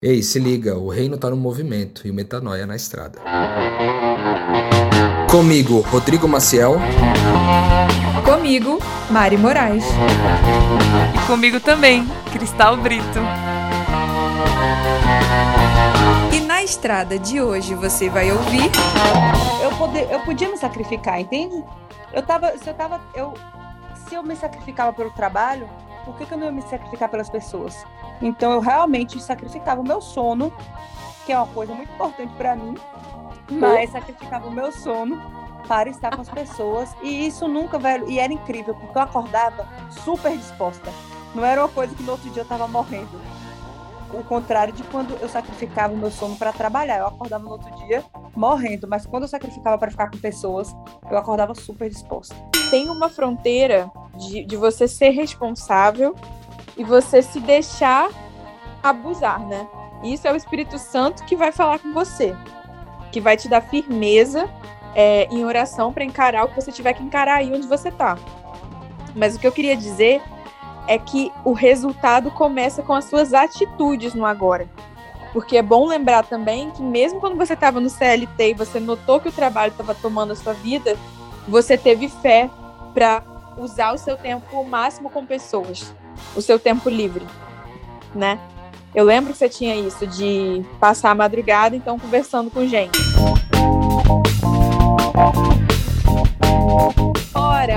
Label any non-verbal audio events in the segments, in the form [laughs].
Ei, se liga, o reino tá no movimento e o metanoia na estrada. Comigo, Rodrigo Maciel. Comigo, Mari Moraes. E comigo também, Cristal Brito. E na estrada de hoje você vai ouvir. Eu, poder, eu podia me sacrificar, entende? Eu tava. Se eu tava. Eu, se eu me sacrificava pelo trabalho, por que, que eu não ia me sacrificar pelas pessoas? Então eu realmente sacrificava o meu sono, que é uma coisa muito importante para mim, mas sacrificava o meu sono para estar com as pessoas. E isso nunca, velho, e era incrível, porque eu acordava super disposta. Não era uma coisa que no outro dia eu estava morrendo. O contrário de quando eu sacrificava o meu sono para trabalhar. Eu acordava no outro dia morrendo, mas quando eu sacrificava para ficar com pessoas, eu acordava super disposta. Tem uma fronteira de, de você ser responsável e você se deixar abusar, né? Isso é o Espírito Santo que vai falar com você, que vai te dar firmeza é, em oração para encarar o que você tiver que encarar aí onde você tá. Mas o que eu queria dizer é que o resultado começa com as suas atitudes no agora. Porque é bom lembrar também que mesmo quando você estava no CLT e você notou que o trabalho estava tomando a sua vida, você teve fé para usar o seu tempo o máximo com pessoas, o seu tempo livre, né? Eu lembro que você tinha isso de passar a madrugada então conversando com gente.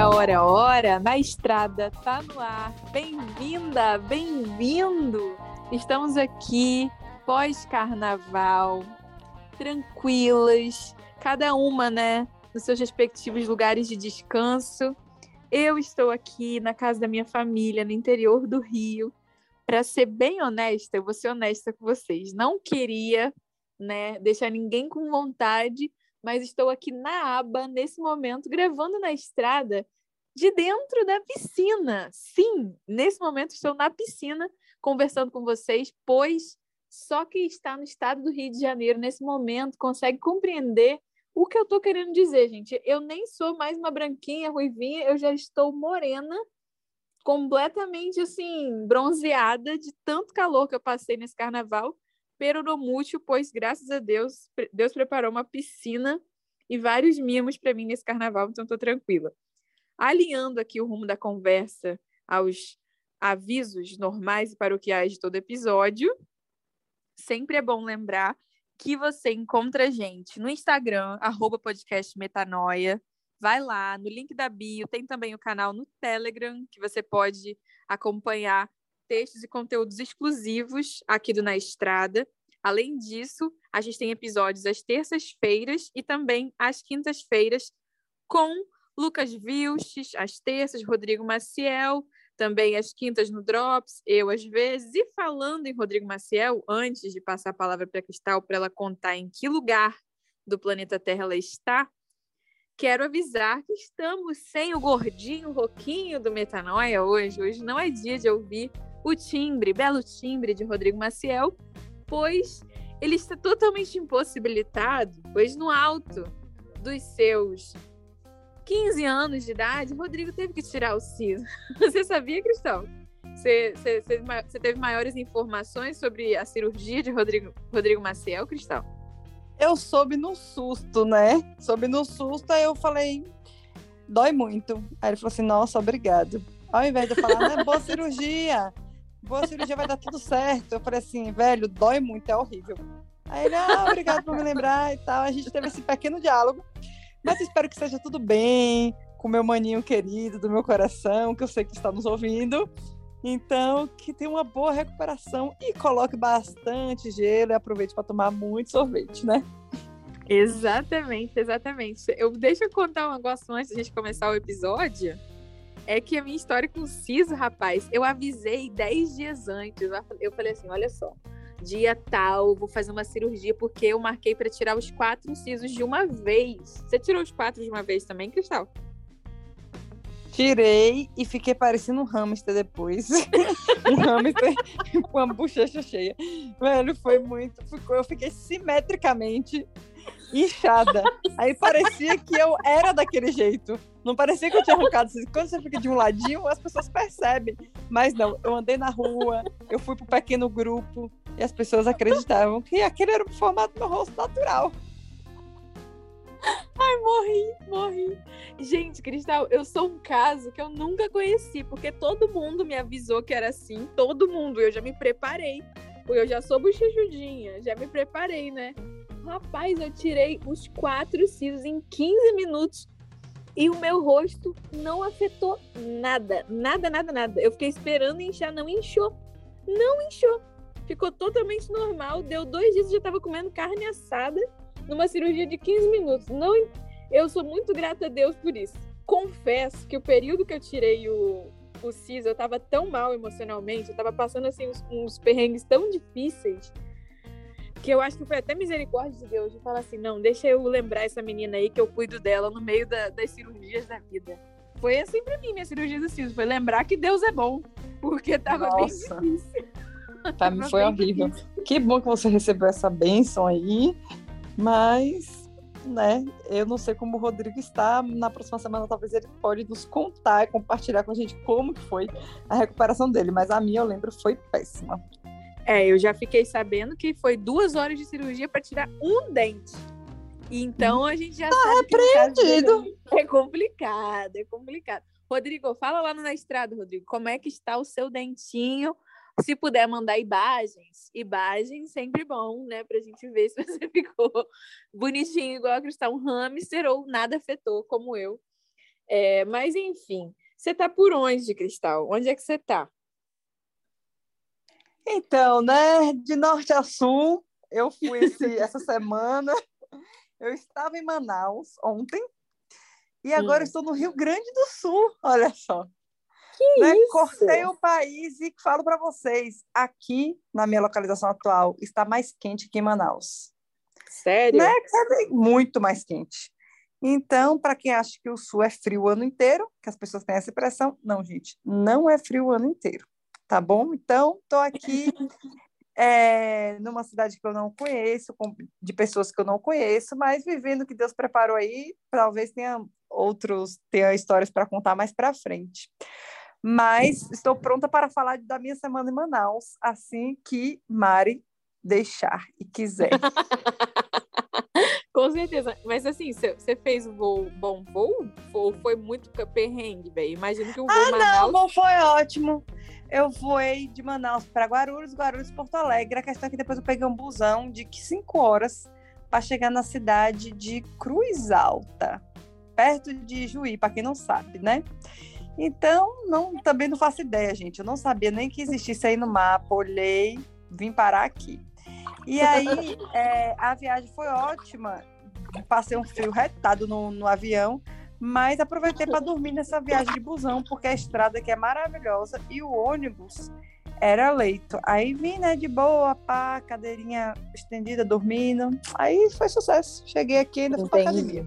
Ora, ora, ora, na estrada tá no ar. Bem-vinda, bem-vindo. Estamos aqui pós-carnaval, tranquilas, cada uma, né, nos seus respectivos lugares de descanso. Eu estou aqui na casa da minha família, no interior do Rio. Para ser bem honesta, eu vou ser honesta com vocês. Não queria né, deixar ninguém com vontade, mas estou aqui na aba, nesse momento, gravando na estrada, de dentro da piscina. Sim, nesse momento estou na piscina conversando com vocês, pois só quem está no estado do Rio de Janeiro nesse momento consegue compreender o que eu tô querendo dizer, gente, eu nem sou mais uma branquinha, ruivinha, eu já estou morena, completamente assim, bronzeada de tanto calor que eu passei nesse carnaval, peronomútil, pois graças a Deus, Deus preparou uma piscina e vários mimos para mim nesse carnaval, então tô tranquila. Alinhando aqui o rumo da conversa aos avisos normais e paroquiais de todo episódio, sempre é bom lembrar que você encontra a gente no Instagram, arroba. Vai lá, no link da bio, tem também o canal no Telegram, que você pode acompanhar textos e conteúdos exclusivos aqui do Na Estrada. Além disso, a gente tem episódios às terças-feiras e também às quintas-feiras com Lucas Vilches, às terças, Rodrigo Maciel, também às quintas no Drops, eu às vezes. E falando em Rodrigo Maciel, antes de passar a palavra para a Cristal para ela contar em que lugar do planeta Terra ela está, quero avisar que estamos sem o gordinho roquinho do Metanoia hoje. Hoje não é dia de ouvir o timbre, belo timbre de Rodrigo Maciel, pois ele está totalmente impossibilitado, pois no alto dos seus 15 anos de idade, Rodrigo teve que tirar o siso. [laughs] Você sabia, Cristão? Você, você, você, teve maiores informações sobre a cirurgia de Rodrigo, Rodrigo Maciel, Cristal? Eu soube no susto, né? Soube no susto, aí eu falei, dói muito. Aí ele falou assim, nossa, obrigado. Ao invés de eu falar, não, é boa [laughs] cirurgia, boa cirurgia vai dar tudo certo. Eu falei assim, velho, dói muito, é horrível. Aí ele, ah, obrigado por me lembrar e tal. A gente teve esse pequeno diálogo. Mas espero que seja tudo bem com meu maninho querido do meu coração, que eu sei que está nos ouvindo. Então, que tenha uma boa recuperação e coloque bastante gelo e aproveite para tomar muito sorvete, né? Exatamente, exatamente. Eu deixa eu contar um negócio antes de a gente começar o episódio. É que a minha história com o Ciso, rapaz, eu avisei 10 dias antes. Eu falei assim: olha só, dia tal, vou fazer uma cirurgia porque eu marquei para tirar os quatro incisos de uma vez. Você tirou os quatro de uma vez também, Cristal? Tirei e fiquei parecendo um hamster depois. [laughs] um hamster com a bochecha cheia. Velho, foi muito. Ficou, eu fiquei simetricamente inchada. Aí parecia que eu era daquele jeito. Não parecia que eu tinha arrancado. Quando você fica de um ladinho, as pessoas percebem. Mas não, eu andei na rua, eu fui pro pequeno grupo, E as pessoas acreditavam que aquele era o formato do meu rosto natural. Ai, morri, morri. Gente, Cristal, eu sou um caso que eu nunca conheci, porque todo mundo me avisou que era assim, todo mundo. Eu já me preparei, porque eu já sou bochechudinha, já me preparei, né? Rapaz, eu tirei os quatro cílios em 15 minutos e o meu rosto não afetou nada, nada, nada, nada. Eu fiquei esperando inchar, não inchou. Não inchou. Ficou totalmente normal. Deu dois dias e já tava comendo carne assada numa cirurgia de 15 minutos. Não, eu sou muito grata a Deus por isso. Confesso que o período que eu tirei o, o CIS, eu tava tão mal emocionalmente, eu tava passando assim uns, uns perrengues tão difíceis que eu acho que foi até misericórdia de Deus de falar assim, não, deixa eu lembrar essa menina aí que eu cuido dela no meio da, das cirurgias da vida. Foi assim pra mim, minha cirurgia do siso, foi lembrar que Deus é bom, porque tava Nossa. bem difícil. [laughs] Pra mim foi horrível. Difícil. Que bom que você recebeu essa bênção aí, mas, né, eu não sei como o Rodrigo está, na próxima semana talvez ele pode nos contar e compartilhar com a gente como que foi a recuperação dele, mas a minha, eu lembro, foi péssima. É, eu já fiquei sabendo que foi duas horas de cirurgia para tirar um dente. Então a gente já tá sabe repreendido. É complicado, é complicado. Rodrigo, fala lá na estrada, Rodrigo, como é que está o seu dentinho? Se puder mandar imagens, imagens sempre bom, né? Pra gente ver se você [laughs] ficou bonitinho, igual a Cristal, um hamster ou nada afetou, como eu. É, mas enfim, você tá por onde, Cristal? Onde é que você tá? Então, né, de norte a sul, eu fui esse, essa semana. Eu estava em Manaus ontem e agora hum. estou no Rio Grande do Sul, olha só. Que né? isso? Cortei o país e falo para vocês, aqui na minha localização atual está mais quente que em Manaus. Sério? Né? Muito mais quente. Então, para quem acha que o sul é frio o ano inteiro, que as pessoas têm essa impressão, não, gente, não é frio o ano inteiro tá bom? Então, estou aqui é, numa cidade que eu não conheço, com, de pessoas que eu não conheço, mas vivendo o que Deus preparou aí, talvez tenha outros, tenha histórias para contar mais para frente. Mas estou pronta para falar da minha semana em Manaus, assim que Mari deixar e quiser. [laughs] Com certeza. Mas assim, você fez voo, bom voo? Ou foi muito perrengue, velho? Imagino que o voo ah, Manaus... não, foi ótimo. Eu voei de Manaus para Guarulhos, Guarulhos, Porto Alegre. A questão é que depois eu peguei um busão de cinco horas para chegar na cidade de Cruz Alta, perto de Juí, para quem não sabe, né? Então, não, também não faço ideia, gente. Eu não sabia nem que existisse aí no mapa. Olhei, vim parar aqui. E aí, é, a viagem foi ótima. Passei um frio retado no, no avião, mas aproveitei para dormir nessa viagem de busão, porque a estrada aqui é maravilhosa e o ônibus era leito. Aí vim, né, de boa, pá, cadeirinha estendida, dormindo. Aí foi sucesso. Cheguei aqui e ainda fui pra academia.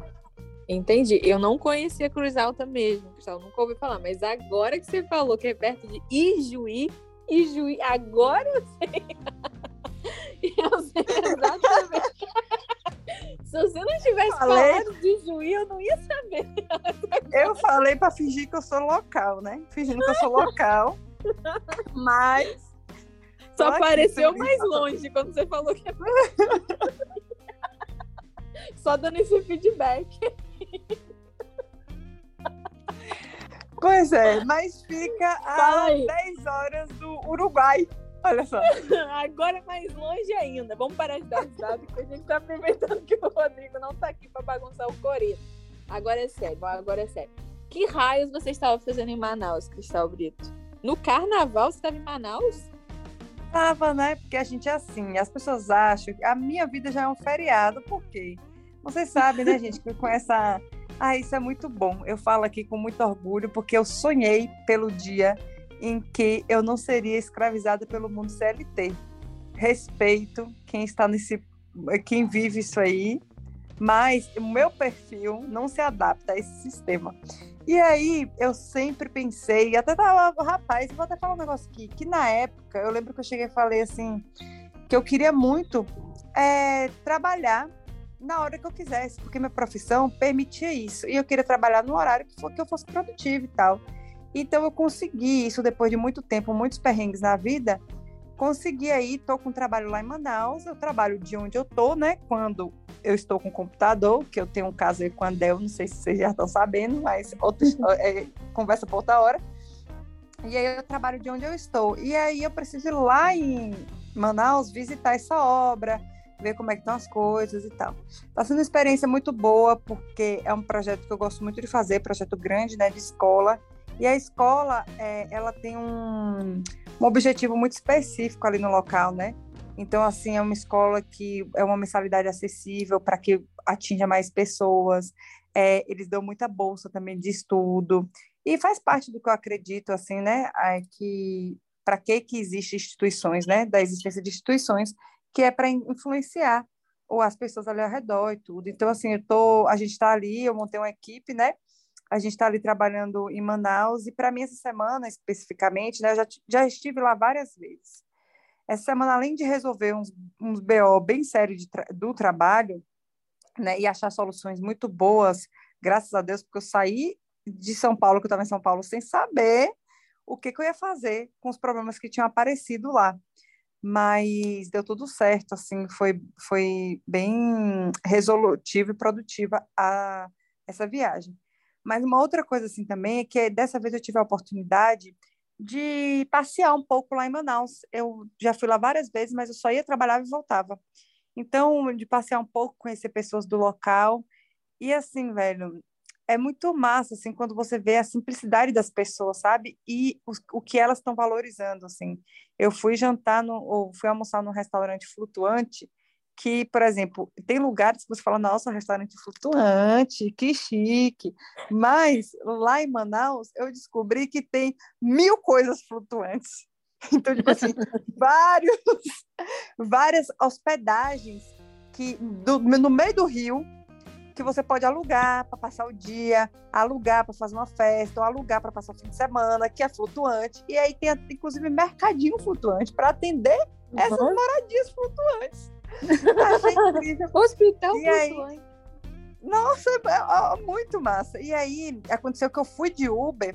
Entendi. Eu não conhecia Cruz Alta mesmo, Cristal, nunca ouvi falar. Mas agora que você falou que é perto de Ijuí, Ijuí, agora eu sei. Eu sei [laughs] exatamente. Se você não tivesse falei... falado de Juí, eu não ia saber. Eu falei para fingir que eu sou local, né? Fingindo que eu sou local. Mas. Só apareceu mais longe quando você falou que é. Só dando esse feedback. Pois é, mas fica a 10 horas do Uruguai. Olha só. [laughs] Agora é mais longe ainda. Vamos parar de dar risada, que a gente tá aproveitando que o Rodrigo não tá aqui para bagunçar o coreto. Agora é sério, agora é sério. Que raios você estava fazendo em Manaus, Cristal Brito? No carnaval você estava em Manaus? Tava, né? Porque a gente é assim, as pessoas acham que a minha vida já é um feriado, por quê? Vocês sabem, né, gente, que com essa. Ah, isso é muito bom. Eu falo aqui com muito orgulho, porque eu sonhei pelo dia em que eu não seria escravizada pelo mundo CLT. Respeito quem está nesse, quem vive isso aí, mas o meu perfil não se adapta a esse sistema. E aí eu sempre pensei, até tava, rapaz, vou até falar um negócio aqui, que na época eu lembro que eu cheguei e falei assim, que eu queria muito é, trabalhar na hora que eu quisesse, porque minha profissão permitia isso. E eu queria trabalhar no horário que, for, que eu fosse produtivo e tal. Então eu consegui isso depois de muito tempo, muitos perrengues na vida, consegui aí, tô com trabalho lá em Manaus, eu trabalho de onde eu tô, né? Quando eu estou com o computador, que eu tenho um caso aí com a Del, não sei se vocês já estão sabendo, mas outra, [laughs] é, conversa por outra hora. E aí eu trabalho de onde eu estou. E aí eu preciso ir lá em Manaus visitar essa obra, ver como é que estão as coisas e tal. Está sendo uma experiência muito boa, porque é um projeto que eu gosto muito de fazer, projeto grande, né, de escola. E a escola, é, ela tem um, um objetivo muito específico ali no local, né? Então, assim, é uma escola que é uma mensalidade acessível para que atinja mais pessoas. É, eles dão muita bolsa também de estudo. E faz parte do que eu acredito, assim, né? É que para que que existem instituições, né? Da existência de instituições, que é para influenciar ou as pessoas ali ao redor e tudo. Então, assim, eu tô, a gente está ali, eu montei uma equipe, né? A gente está ali trabalhando em Manaus e para mim essa semana especificamente, né? Eu já, já estive lá várias vezes. Essa semana, além de resolver uns, uns BO bem sérios tra do trabalho, né? E achar soluções muito boas, graças a Deus, porque eu saí de São Paulo, que eu estava em São Paulo, sem saber o que, que eu ia fazer com os problemas que tinham aparecido lá mas deu tudo certo, assim, foi, foi bem resolutiva e produtiva a, essa viagem. Mas uma outra coisa, assim, também, é que dessa vez eu tive a oportunidade de passear um pouco lá em Manaus. Eu já fui lá várias vezes, mas eu só ia trabalhar e voltava. Então, de passear um pouco, conhecer pessoas do local. E assim, velho, é muito massa, assim, quando você vê a simplicidade das pessoas, sabe? E o, que elas estão valorizando, assim. Eu fui jantar, no, ou fui almoçar num restaurante flutuante, que, por exemplo, tem lugares que você fala, nossa, restaurante flutuante, que chique. Mas lá em Manaus, eu descobri que tem mil coisas flutuantes. [laughs] Então, tipo assim, [laughs] vários, várias hospedagens que do, no meio do rio que você pode alugar para passar o dia, alugar para fazer uma festa, ou alugar para passar o fim de semana, que é flutuante. E aí tem, inclusive, mercadinho flutuante para atender uhum. essas moradias flutuantes. [laughs] Hospital e. Aí, nossa, é, é, muito massa. E aí aconteceu que eu fui de Uber,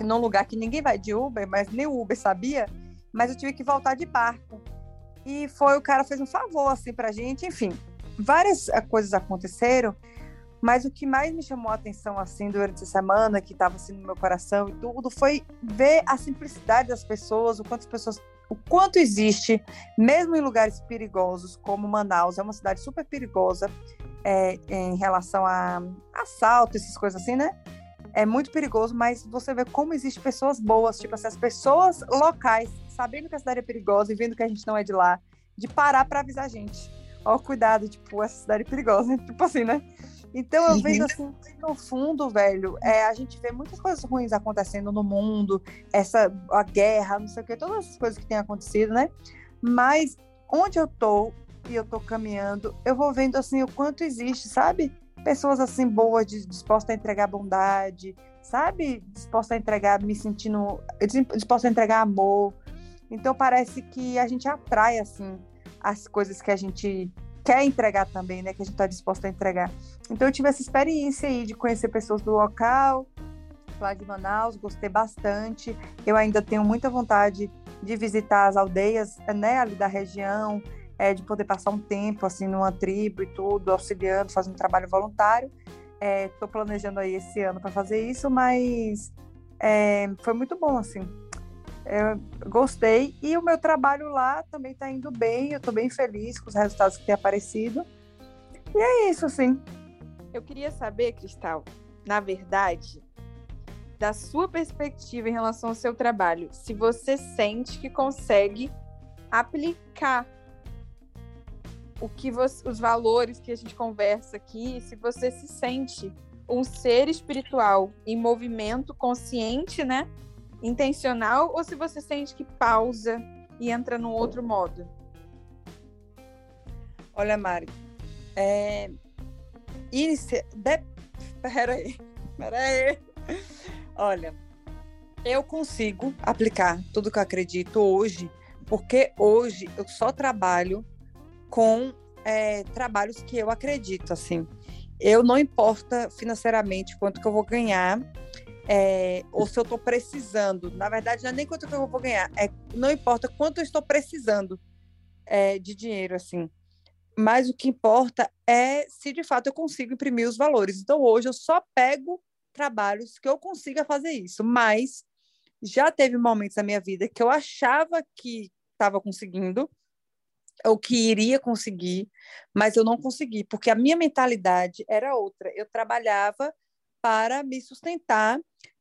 num lugar que ninguém vai de Uber, mas nem o Uber sabia, mas eu tive que voltar de barco. E foi, o cara fez um favor assim pra gente, enfim várias eh, coisas aconteceram, mas o que mais me chamou a atenção assim durante essa semana, que estava assim no meu coração e tudo, foi ver a simplicidade das pessoas, o quanto as pessoas, o quanto existe, mesmo em lugares perigosos como Manaus, é uma cidade super perigosa é, em relação a assalto, essas coisas assim, né? É muito perigoso, mas você vê como existe pessoas boas, tipo assim, as pessoas locais, sabendo que a cidade é perigosa e vendo que a gente não é de lá, de parar para avisar a gente ó, cuidado, tipo, essa cidade é perigosa, [laughs] tipo assim, né? Então eu vejo assim, no fundo, velho, é, a gente vê muitas coisas ruins acontecendo no mundo, essa a guerra, não sei o que, todas essas coisas que têm acontecido, né? Mas onde eu tô e eu tô caminhando, eu vou vendo assim o quanto existe, sabe? Pessoas assim boas, dispostas a entregar bondade, sabe? Disposta a entregar, me sentindo, disposta a entregar amor. Então parece que a gente atrai assim as coisas que a gente quer entregar também, né? Que a gente está disposto a entregar. Então eu tive essa experiência aí de conhecer pessoas do local, lá de Manaus, gostei bastante. Eu ainda tenho muita vontade de visitar as aldeias, né, ali da região, é, de poder passar um tempo assim numa tribo e tudo, auxiliando, fazendo trabalho voluntário. Estou é, planejando aí esse ano para fazer isso, mas é, foi muito bom assim. Eu gostei. E o meu trabalho lá também está indo bem. Eu estou bem feliz com os resultados que têm aparecido. E é isso, sim. Eu queria saber, Cristal, na verdade, da sua perspectiva em relação ao seu trabalho, se você sente que consegue aplicar o que você, os valores que a gente conversa aqui, se você se sente um ser espiritual em movimento consciente, né? Intencional ou se você sente que pausa e entra num outro modo? Olha, Mari, é... Inicia... De... Peraí. Olha, eu consigo aplicar tudo que eu acredito hoje, porque hoje eu só trabalho com é, trabalhos que eu acredito, assim. Eu não importa financeiramente quanto que eu vou ganhar, é, ou se eu estou precisando. Na verdade, não é nem quanto que eu vou ganhar, é, não importa quanto eu estou precisando é, de dinheiro, assim. Mas o que importa é se de fato eu consigo imprimir os valores. Então, hoje eu só pego trabalhos que eu consiga fazer isso. Mas já teve momentos na minha vida que eu achava que estava conseguindo, ou que iria conseguir, mas eu não consegui, porque a minha mentalidade era outra. Eu trabalhava para me sustentar,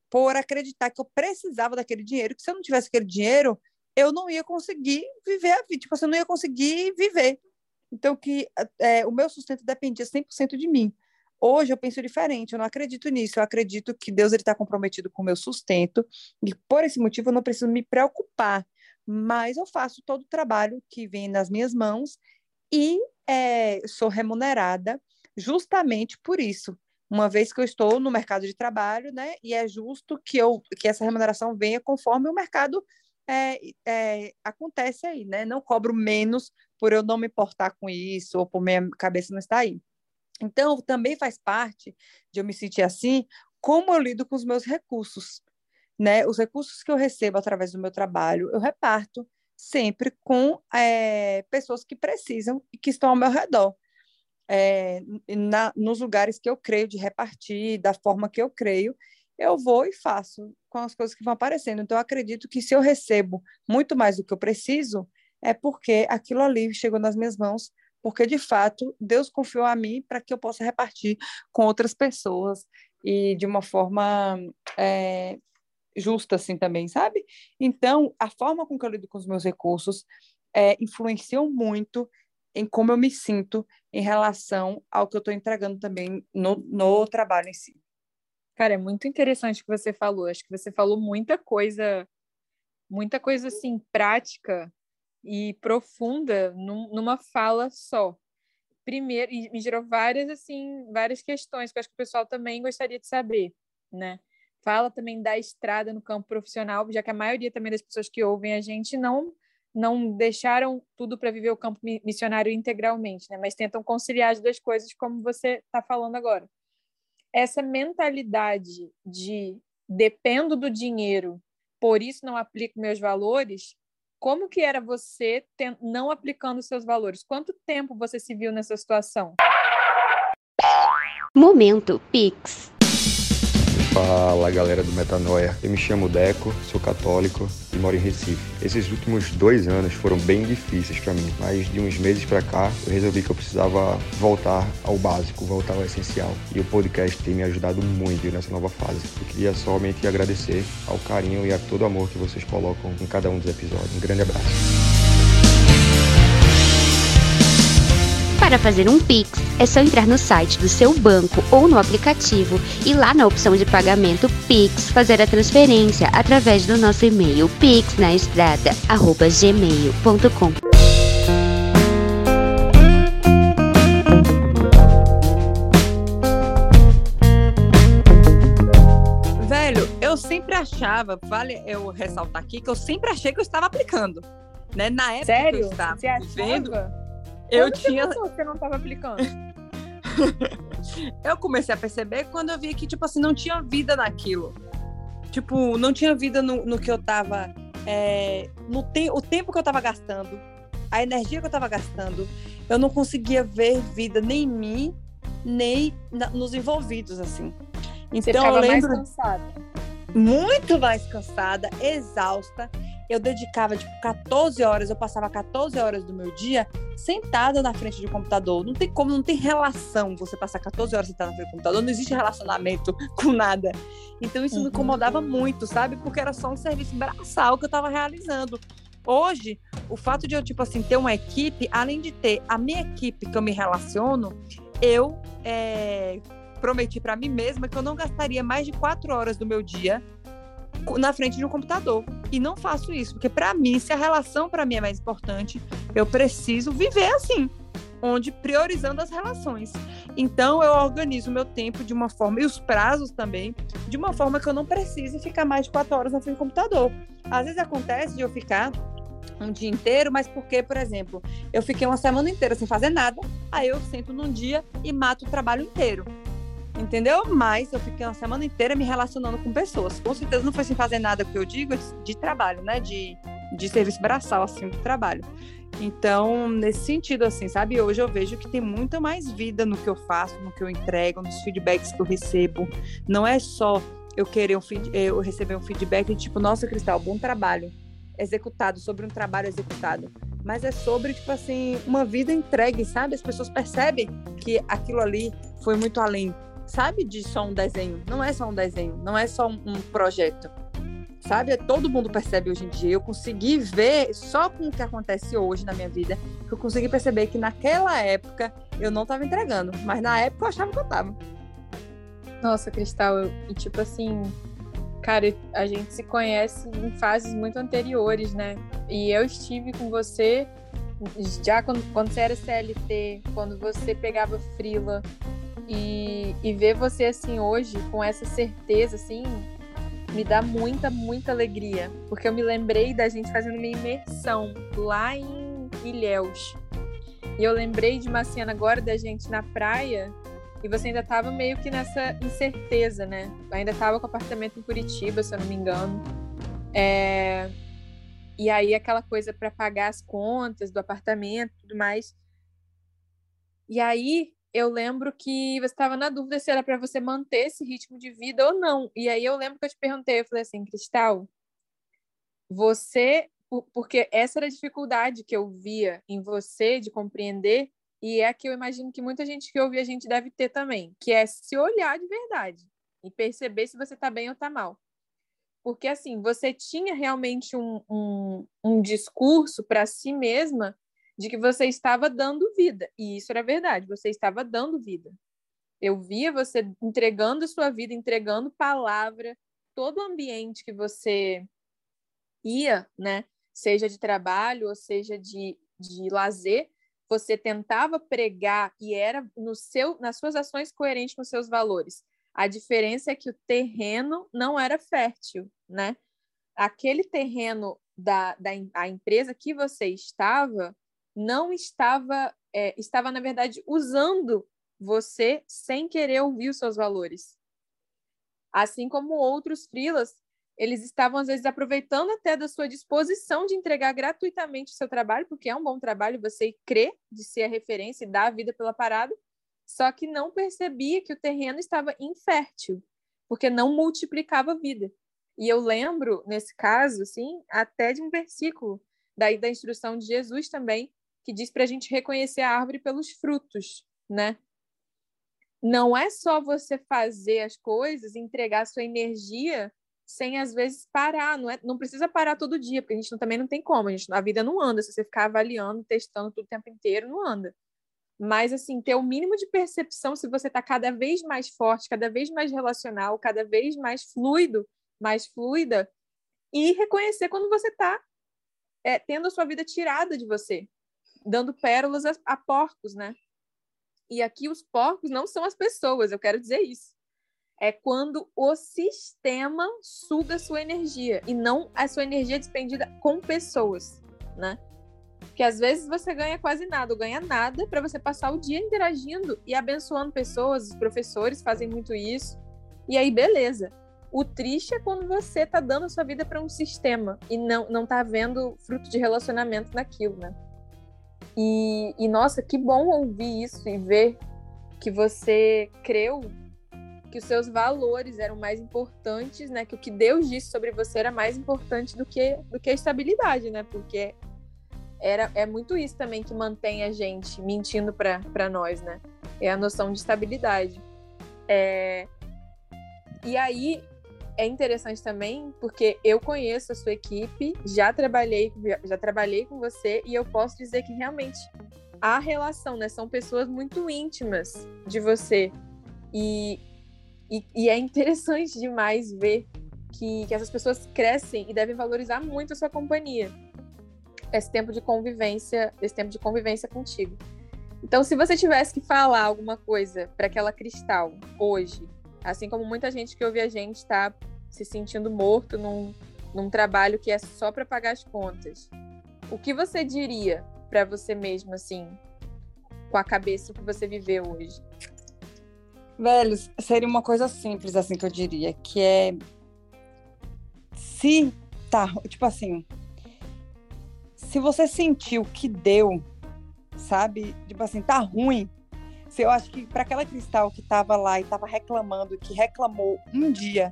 por acreditar que eu precisava daquele dinheiro, que se eu não tivesse aquele dinheiro, eu não ia conseguir viver a vida, tipo, eu não ia conseguir viver. Então, que é, o meu sustento dependia 100% de mim. Hoje eu penso diferente, eu não acredito nisso, eu acredito que Deus está comprometido com o meu sustento, e por esse motivo eu não preciso me preocupar, mas eu faço todo o trabalho que vem nas minhas mãos e é, sou remunerada justamente por isso, uma vez que eu estou no mercado de trabalho, né, e é justo que, eu, que essa remuneração venha conforme o mercado é, é, acontece aí, né? Não cobro menos por eu não me importar com isso ou por minha cabeça não estar aí. Então, também faz parte de eu me sentir assim, como eu lido com os meus recursos, né? Os recursos que eu recebo através do meu trabalho, eu reparto sempre com é, pessoas que precisam e que estão ao meu redor. É, na, nos lugares que eu creio de repartir, da forma que eu creio, eu vou e faço com as coisas que vão aparecendo. Então, eu acredito que se eu recebo muito mais do que eu preciso, é porque aquilo ali chegou nas minhas mãos, porque de fato Deus confiou a mim para que eu possa repartir com outras pessoas e de uma forma é, justa, assim também, sabe? Então, a forma com que eu lido com os meus recursos é, muito em como eu me sinto em relação ao que eu estou entregando também no, no trabalho em si. Cara, é muito interessante o que você falou. Acho que você falou muita coisa, muita coisa assim, prática e profunda num, numa fala só. Primeiro, e me gerou várias assim, várias questões que eu acho que o pessoal também gostaria de saber, né? Fala também da estrada no campo profissional, já que a maioria também das pessoas que ouvem a gente não não deixaram tudo para viver o campo missionário integralmente, né? Mas tentam conciliar as duas coisas, como você está falando agora essa mentalidade de dependo do dinheiro, por isso não aplico meus valores, como que era você não aplicando seus valores? Quanto tempo você se viu nessa situação? Momento Pix. Fala galera do Metanoia, eu me chamo Deco, sou católico e moro em Recife. Esses últimos dois anos foram bem difíceis para mim, mas de uns meses para cá eu resolvi que eu precisava voltar ao básico, voltar ao essencial. E o podcast tem me ajudado muito nessa nova fase. Eu queria somente agradecer ao carinho e a todo o amor que vocês colocam em cada um dos episódios. Um grande abraço. Para fazer um Pix, é só entrar no site do seu banco ou no aplicativo e lá na opção de pagamento Pix fazer a transferência através do nosso e-mail pixnaestrada@gmail.com. Velho, eu sempre achava, vale eu ressaltar aqui que eu sempre achei que eu estava aplicando, né? Na época Sério? que eu estava Você vivendo, achava? Eu tinha Você, você não estava aplicando? [laughs] eu comecei a perceber quando eu vi que, tipo assim, não tinha vida naquilo. Tipo, não tinha vida no, no que eu tava. É, no te o tempo que eu tava gastando, a energia que eu tava gastando, eu não conseguia ver vida nem em mim, nem na, nos envolvidos, assim. Você Então ficava eu lembro mais cansada. muito mais cansada, exausta. Eu dedicava, tipo, 14 horas, eu passava 14 horas do meu dia sentada na frente de um computador. Não tem como, não tem relação você passar 14 horas sentada na frente do computador, não existe relacionamento [laughs] com nada. Então isso me Uhum. incomodava muito, sabe? Porque era só um serviço braçal que eu estava realizando. Hoje, o fato de eu, tipo assim, ter uma equipe, além de ter a minha equipe que eu me relaciono, eu é, prometi para mim mesma que eu não gastaria mais de quatro horas do meu dia na frente de um computador. E não faço isso, porque para mim, se a relação para mim é mais importante, eu preciso viver assim, onde priorizando as relações. Então eu organizo meu tempo de uma forma e os prazos também, de uma forma que eu não precise ficar mais de quatro horas na frente do computador. Às vezes acontece de eu ficar um dia inteiro, mas porque, por exemplo, eu fiquei uma semana inteira sem fazer nada, aí eu sento num dia e mato o trabalho inteiro. Entendeu? Mas eu fiquei uma semana inteira me relacionando com pessoas. Com certeza não foi sem fazer nada que eu digo de trabalho, né? De, de serviço braçal, assim, do trabalho. Então, nesse sentido, assim, sabe? Hoje eu vejo que tem muita mais vida no que eu faço, no que eu entrego, nos feedbacks que eu recebo. Não é só eu querer um eu receber um feedback de tipo, nossa, Cristal, bom trabalho executado, sobre um trabalho executado. Mas é sobre, tipo assim, uma vida entregue, sabe? As pessoas percebem que aquilo ali foi muito além, sabe? De só um desenho. Não é só um desenho, não é só um, projeto. Sabe? Todo mundo percebe hoje em dia. Eu consegui ver, só com o que acontece hoje na minha vida, que eu consegui perceber que naquela época eu não estava entregando. Mas na época eu achava que eu estava. Nossa, Cristal, eu, e tipo assim, cara, a gente se conhece em fases muito anteriores, né? E eu estive com você já quando, quando você era CLT, quando você pegava frila e, e ver você assim hoje com essa certeza assim me dá muita, muita alegria, porque eu me lembrei da gente fazendo uma imersão lá em Ilhéus. E eu lembrei de uma cena agora da gente na praia e você ainda estava meio que nessa incerteza, né? Ainda estava com apartamento em Curitiba, se eu não me engano. É... E aí aquela coisa para pagar as contas do apartamento, tudo mais. E aí eu lembro que você estava na dúvida se era para você manter esse ritmo de vida ou não. E aí eu lembro que eu te perguntei, eu falei assim, Cristal, você, porque essa era a dificuldade que eu via em você de compreender e é a que eu imagino que muita gente que ouve a gente deve ter também, que é se olhar de verdade e perceber se você está bem ou está mal. Porque, assim, você tinha realmente um, um, um discurso para si mesma de que você estava dando vida. E isso era verdade, você estava dando vida. Eu via você entregando sua vida, entregando palavra, todo o ambiente que você ia, né? Seja de trabalho ou seja de, de lazer, você tentava pregar e era no seu, nas suas ações coerente com seus valores. A diferença é que o terreno não era fértil, né? Aquele terreno da, da a empresa que você estava não estava, é, estava na verdade usando você sem querer ouvir os seus valores. Assim como outros freelas eles estavam às vezes aproveitando até da sua disposição de entregar gratuitamente o seu trabalho, porque é um bom trabalho, você crê de ser a referência e dar a vida pela parada, só que não percebia que o terreno estava infértil, porque não multiplicava a vida. E eu lembro, nesse caso, assim, até de um versículo daí da instrução de Jesus também, que diz para a gente reconhecer a árvore pelos frutos, né? Não é só você fazer as coisas, entregar sua energia sem às vezes parar, não, é, não precisa parar todo dia, porque a gente não, também não tem como, a, gente, a vida não anda, se você ficar avaliando, testando tudo o tempo inteiro, não anda. Mas, assim, ter o mínimo de percepção se você está cada vez mais forte, cada vez mais relacional, cada vez mais fluido, mais fluida, e reconhecer quando você está é, tendo a sua vida tirada de você, dando pérolas a, a porcos, né? E aqui os porcos não são as pessoas, eu quero dizer isso é quando o sistema suga sua energia e não a sua energia despendida com pessoas, né? Que às vezes você ganha quase nada, ou ganha nada para você passar o dia interagindo e abençoando pessoas, os professores fazem muito isso. E aí beleza. O triste é quando você está dando a sua vida para um sistema e não não tá vendo fruto de relacionamento naquilo, né? E, e nossa, que bom ouvir isso e ver que você creu que os seus valores eram mais importantes, né? Que o que Deus disse sobre você era mais importante do que, do que a estabilidade, né? Porque era, é muito isso também que mantém a gente mentindo para nós, né? É a noção de estabilidade. É... E aí é interessante também porque eu conheço a sua equipe, já trabalhei, já, trabalhei com você e eu posso dizer que realmente a relação, né? São pessoas muito íntimas de você. E e, e é interessante demais ver que, que essas pessoas crescem e devem valorizar muito a sua companhia. Esse tempo de convivência, esse tempo de convivência contigo. Então, se você tivesse que falar alguma coisa para aquela cristal hoje, assim como muita gente que ouve a gente está se sentindo morto num, num trabalho que é só para pagar as contas, o que você diria para você mesmo, assim, com a cabeça que você viveu hoje? Velhos, seria uma coisa simples, assim, que eu diria, que é se tá, tipo assim, se você sentiu que deu, sabe, tipo assim, tá ruim, se eu acho que para aquela cristal que tava lá e tava reclamando, que reclamou um dia,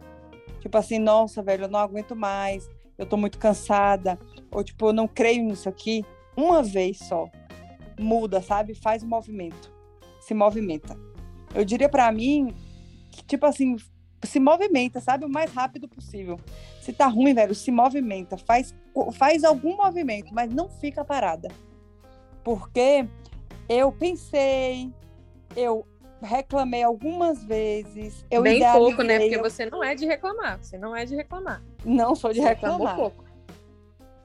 tipo assim, nossa, velho, eu não aguento mais, eu tô muito cansada, ou tipo, eu não creio nisso aqui, uma vez só, muda, sabe? Faz o movimento, se movimenta. Eu diria para mim que, tipo assim, se movimenta, sabe? O mais rápido possível. Se tá ruim, velho, se movimenta, faz, faz algum movimento, mas não fica parada. Porque eu pensei, eu reclamei algumas vezes. Eu Bem pouco, né? Porque você não é de reclamar. Você não é de reclamar. Não sou de você reclamar. pouco.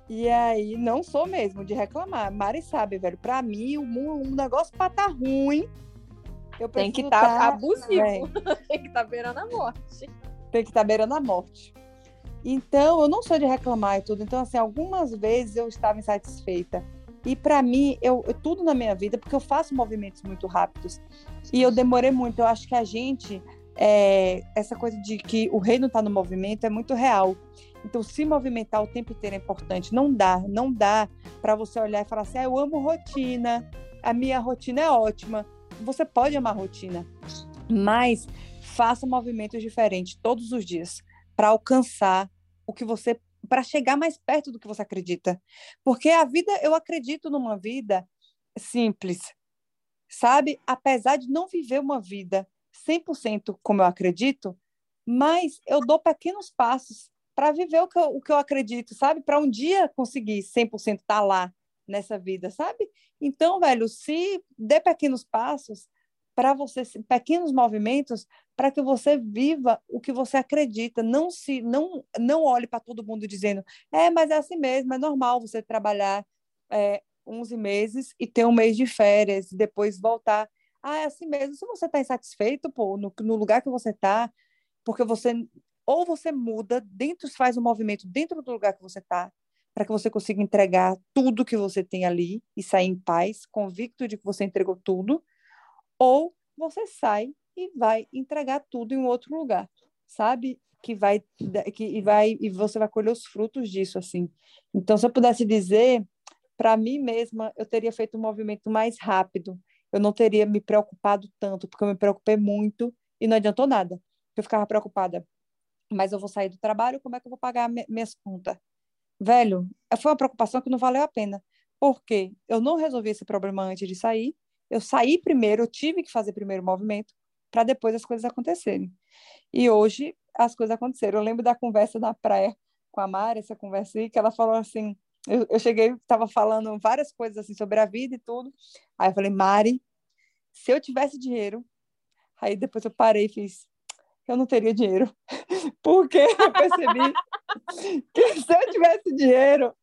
E aí, não sou mesmo de reclamar. Mari sabe, velho. Pra mim, o um, um negócio pra tá ruim. Eu Tem que estar tá abusivo. [laughs] Tem que estar tá beirando a morte. Tem que estar tá beirando a morte. Então, eu não sou de reclamar e tudo. Então, assim, algumas vezes eu estava insatisfeita. E para mim, eu, tudo na minha vida, porque eu faço movimentos muito rápidos. E eu demorei muito. Eu acho que a gente, é, essa coisa de que o reino está no movimento é muito real. Então, se movimentar o tempo inteiro é importante. Não dá, não dá para você olhar e falar assim: ah, eu amo rotina, a minha rotina é ótima. Você pode amar rotina, mas faça movimentos diferentes todos os dias para alcançar o que você para chegar mais perto do que você acredita. Porque a vida, eu acredito numa vida simples, sabe? Apesar de não viver uma vida 100% como eu acredito, mas eu dou pequenos passos para viver o que, eu, o que eu acredito, sabe? Para um dia conseguir 100% estar tá lá nessa vida, sabe? Então, velho, se dê pequenos passos para você, pequenos movimentos, para que você viva o que você acredita, não se não não olhe para todo mundo dizendo, é, mas é assim mesmo, é normal você trabalhar é, 11 meses e ter um mês de férias, e depois voltar. Ah, é assim mesmo. Se você está insatisfeito, pô, no, no lugar que você está, porque você ou você muda dentro, faz um movimento dentro do lugar que você está, para que você consiga entregar tudo que você tem ali e sair em paz, convicto de que você entregou tudo, ou você sai e vai entregar tudo em um outro lugar, sabe? Que vai que e vai e você vai colher os frutos disso assim. Então, se eu pudesse dizer para mim mesma, eu teria feito um movimento mais rápido. Eu não teria me preocupado tanto, porque eu me preocupei muito e não adiantou nada. Eu ficava preocupada mas eu vou sair do trabalho, como é que eu vou pagar minhas contas? Velho, foi uma preocupação que não valeu a pena, porque eu não resolvi esse problema antes de sair, eu saí primeiro, eu tive que fazer primeiro o movimento, para depois as coisas acontecerem. E hoje as coisas aconteceram. Eu lembro da conversa na praia com a Mari, essa conversa aí, que ela falou assim, eu, eu cheguei, estava falando várias coisas assim sobre a vida e tudo, aí eu falei, Mari, se eu tivesse dinheiro, aí depois eu parei e fiz, eu não teria dinheiro. [laughs] Porque eu percebi [laughs] que se eu tivesse dinheiro,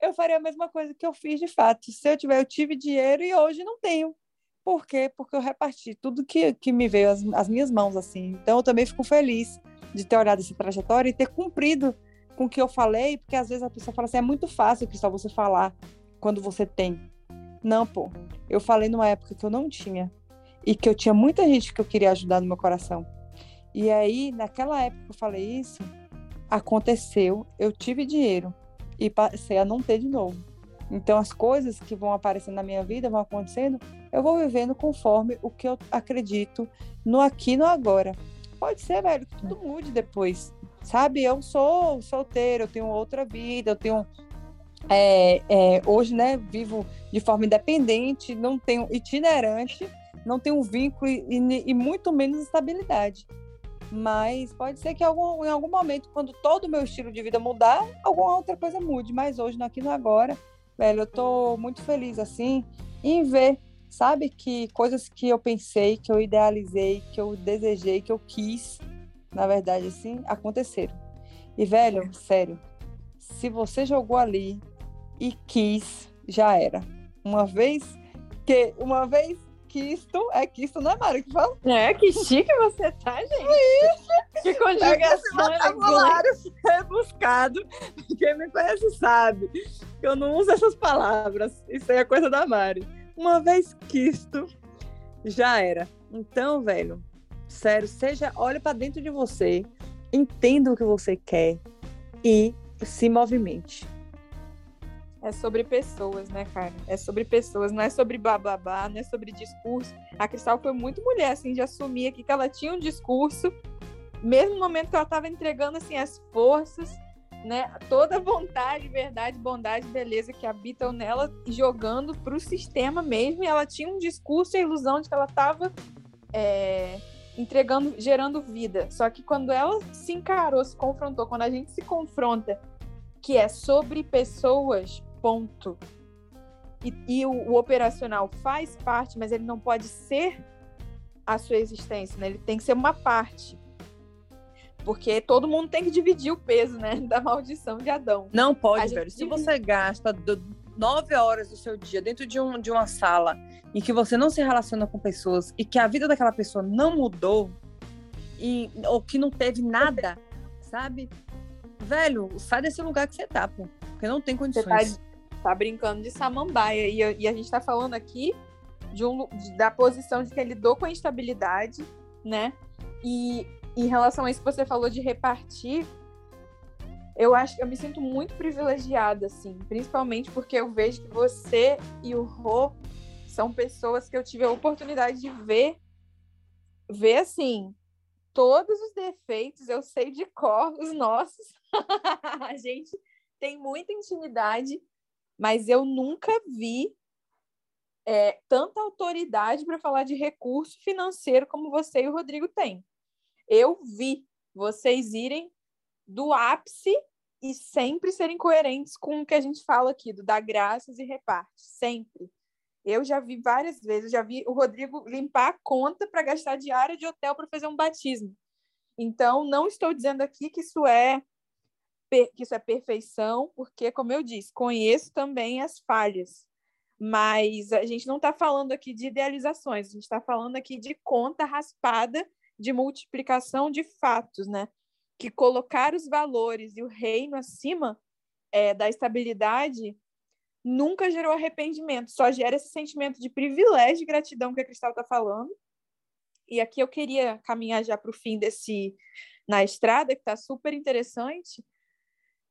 eu faria a mesma coisa que eu fiz de fato. Se eu tiver, eu tive dinheiro e hoje não tenho. Por quê? Porque eu reparti tudo que, que me veio às minhas mãos, assim. Então, eu também fico feliz de ter olhado essa trajetória e ter cumprido com o que eu falei, porque às vezes a pessoa fala assim, é muito fácil, Cristal, você falar quando você tem. Não, pô. Eu falei numa época que eu não tinha e que eu tinha muita gente que eu queria ajudar no meu coração. E aí, naquela época que eu falei isso, aconteceu, eu tive dinheiro e passei a não ter de novo. Então, as coisas que vão aparecendo na minha vida, vão acontecendo, eu vou vivendo conforme o que eu acredito no aqui no agora. Pode ser, velho, que tudo mude depois. Sabe, eu sou solteiro, eu tenho outra vida, eu tenho. É, é, hoje, né, vivo de forma independente, não tenho itinerante, não tenho vínculo e, e, e muito menos estabilidade. Mas pode ser que algum, em algum momento, quando todo o meu estilo de vida mudar, alguma outra coisa mude. Mas hoje, no aqui no agora, velho, eu tô muito feliz assim em ver, sabe, que coisas que eu pensei, que eu idealizei, que eu desejei, que eu quis, na verdade, assim, aconteceram. E, velho, sério, se você jogou ali e quis, já era. Uma vez que, uma vez quisto. É quisto, não é, Mário, que fala? É, que chique você tá, gente. Isso. Que conjugação vocabulário rebuscado. Quem me conhece sabe que eu não uso essas palavras. Isso aí é coisa da Mari. Uma vez quisto, já era. Então, velho, Sério, seja, olhe para dentro de você, entenda o que você quer e se movimente. É sobre pessoas, né, cara? É sobre pessoas, não é sobre bababá, não é sobre discurso. A Cristal foi muito mulher, assim, de assumir aqui que ela tinha um discurso, mesmo no momento que ela estava entregando, assim, as forças, né? Toda a vontade, verdade, bondade, beleza que habitam nela, jogando para o sistema mesmo. E ela tinha um discurso e a ilusão de que ela estava é, entregando, gerando vida. Só que quando ela se encarou, se confrontou, quando a gente se confronta, que é sobre pessoas, ponto. E, e o, o, operacional faz parte, mas ele não pode ser a sua existência, né? Ele tem que ser uma parte. Porque todo mundo tem que dividir o peso, né? [laughs] Da maldição de Adão. Não pode, velho. Se você gasta do, nove horas do seu dia dentro de, um, de uma sala e que você não se relaciona com pessoas e que a vida daquela pessoa não mudou e, ou que não teve nada, sabe? Velho, sai desse lugar que você tá, pô. Porque não tem condições. Você tá tá brincando de samambaia. E, e a gente tá falando aqui de um, de, da posição de que ele lidou com a instabilidade, né? E em relação a isso que você falou de repartir, eu acho que eu me sinto muito privilegiada, assim, principalmente porque eu vejo que você e o Rô são pessoas que eu tive a oportunidade de ver, ver assim, todos os defeitos, eu sei de cor os nossos. [laughs] a gente tem muita intimidade mas eu nunca vi é, tanta autoridade para falar de recurso financeiro como você e o Rodrigo têm. Eu vi vocês irem do ápice e sempre serem coerentes com o que a gente fala aqui, do dar graças e reparte, sempre. Eu já vi várias vezes, já vi o Rodrigo limpar a conta para gastar diária de hotel para fazer um batismo. Então, não estou dizendo aqui que isso é que isso é perfeição, porque, como eu disse, conheço também as falhas. Mas a gente não está falando aqui de idealizações, a gente está falando aqui de conta raspada de multiplicação de fatos, né? Que colocar os valores e o reino acima é, da estabilidade nunca gerou arrependimento, só gera esse sentimento de privilégio e gratidão que a Cristal está falando. E aqui eu queria caminhar já para o fim desse na estrada, que está super interessante,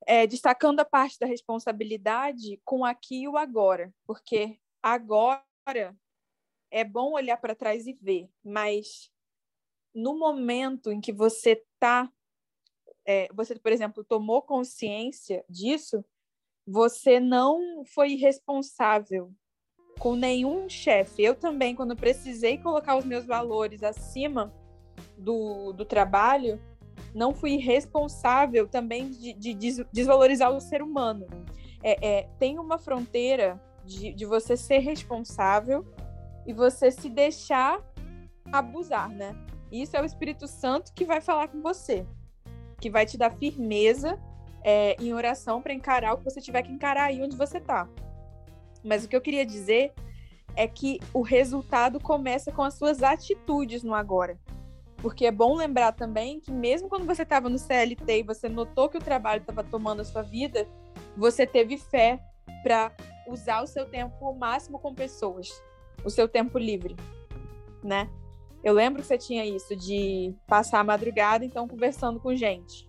é, destacando a parte da responsabilidade com aqui e o agora, porque agora é bom olhar para trás e ver, mas no momento em que você está, é, você, por exemplo, tomou consciência disso, você não foi responsável com nenhum chefe. Eu também, quando precisei colocar os meus valores acima do, do trabalho, não fui responsável também de, de desvalorizar o ser humano. É, é, tem uma fronteira de, de você ser responsável e você se deixar abusar, né? Isso é o Espírito Santo que vai falar com você, que vai te dar firmeza é, em oração para encarar o que você tiver que encarar aí onde você está. Mas o que eu queria dizer é que o resultado começa com as suas atitudes no agora. Porque é bom lembrar também que mesmo quando você estava no CLT e você notou que o trabalho estava tomando a sua vida, você teve fé para usar o seu tempo ao máximo com pessoas, o seu tempo livre, né? Eu lembro que você tinha isso de passar a madrugada então conversando com gente.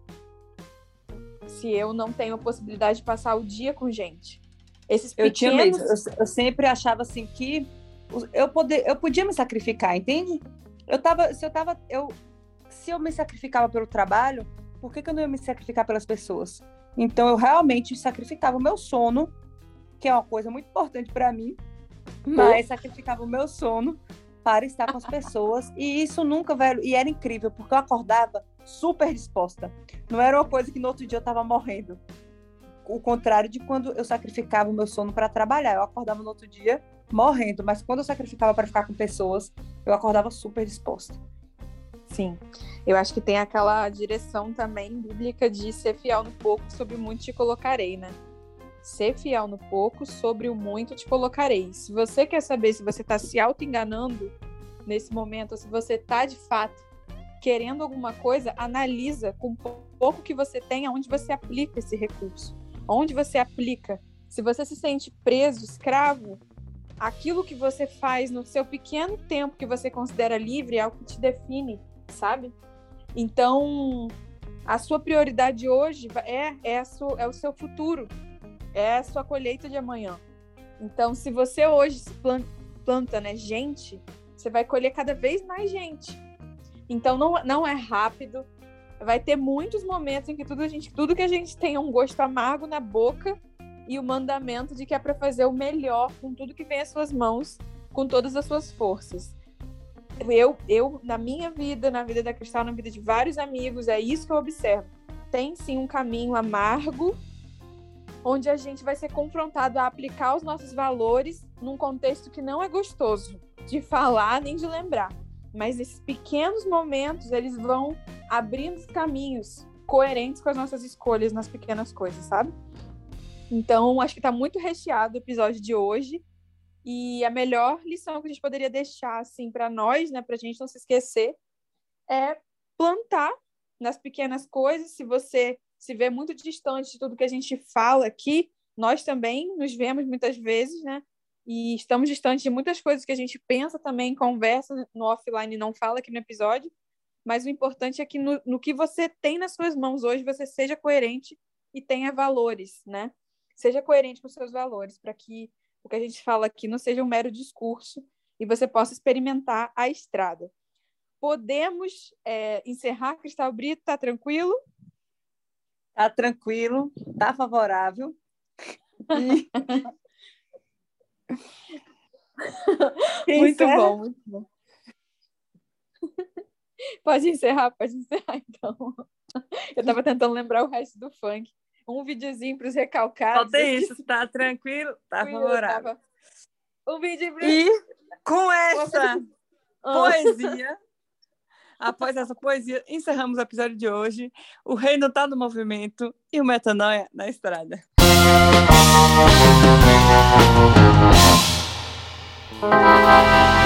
Se eu não tenho a possibilidade de passar o dia com gente. Esses pequenos... Eu tinha mesmo. Eu, eu sempre achava assim que eu, poder, eu podia me sacrificar, entende? Eu tava, se eu tava, eu, se eu me sacrificava pelo trabalho, por que, que eu não ia me sacrificar pelas pessoas? Então eu realmente sacrificava o meu sono, que é uma coisa muito importante para mim, mas sacrificava o meu sono para estar com as pessoas. E isso nunca, velho, e era incrível, porque eu acordava super disposta. Não era uma coisa que no outro dia eu tava morrendo. O contrário de quando eu sacrificava o meu sono para trabalhar. Eu acordava no outro dia morrendo, mas quando eu sacrificava para ficar com pessoas, eu acordava super disposta. Sim, eu acho que tem aquela direção também bíblica de ser fiel no pouco, sobre muito te colocarei, né? Ser fiel no pouco, sobre o muito te colocarei. Se você quer saber se você está se auto-enganando nesse momento, ou se você está de fato querendo alguma coisa, analisa com pouco que você tem, aonde você aplica esse recurso. Onde você aplica. Se você se sente preso, escravo aquilo que você faz no seu pequeno tempo que você considera livre é o que te define. sabe? Então, a sua prioridade hoje é, é, sua, é o seu futuro, é a sua colheita de amanhã. Então, se você hoje se planta, planta né, gente, você vai colher cada vez mais gente. Então, não, não é rápido. Vai ter muitos momentos em que tudo, a gente, tudo que a gente tem é um gosto amargo na boca e o mandamento de que é para fazer o melhor com tudo que vem às suas mãos, com todas as suas forças. Eu, eu, na minha vida, na vida da Cristal, na vida de vários amigos, é isso que eu observo. Tem sim um caminho amargo, onde a gente vai ser confrontado a aplicar os nossos valores num contexto que não é gostoso de [laughs] falar nem de lembrar. Mas esses pequenos momentos, eles vão abrindo os caminhos coerentes com as nossas escolhas nas pequenas coisas, sabe? Então, acho que está muito recheado o episódio de hoje. E a melhor lição que a gente poderia deixar assim para nós, né, a gente não se esquecer, é plantar nas pequenas coisas. Se você se vê muito distante de tudo que a gente fala aqui, nós também nos vemos muitas vezes, né? E estamos distantes de muitas coisas que a gente pensa também, conversa no offline e não fala aqui no episódio. Mas o importante é que no, no que você tem nas suas mãos hoje, você seja coerente e tenha valores, né? Seja coerente com seus valores, para que o que a gente fala aqui não seja um mero discurso e você possa experimentar a estrada. Podemos é, encerrar, Cristal Brito? Tá tranquilo? Tá tranquilo, tá favorável. E... [laughs] muito bom, muito bom. Pode encerrar, pode encerrar então. Eu tava tentando lembrar o resto do funk. Um videozinho para os recalcados. Só tem isso, tá tranquilo? Tá favorável. Um vídeo. E com essa poesia, após essa poesia, encerramos o episódio de hoje. O reino tá no movimento e o metanoia na estrada. Thank you.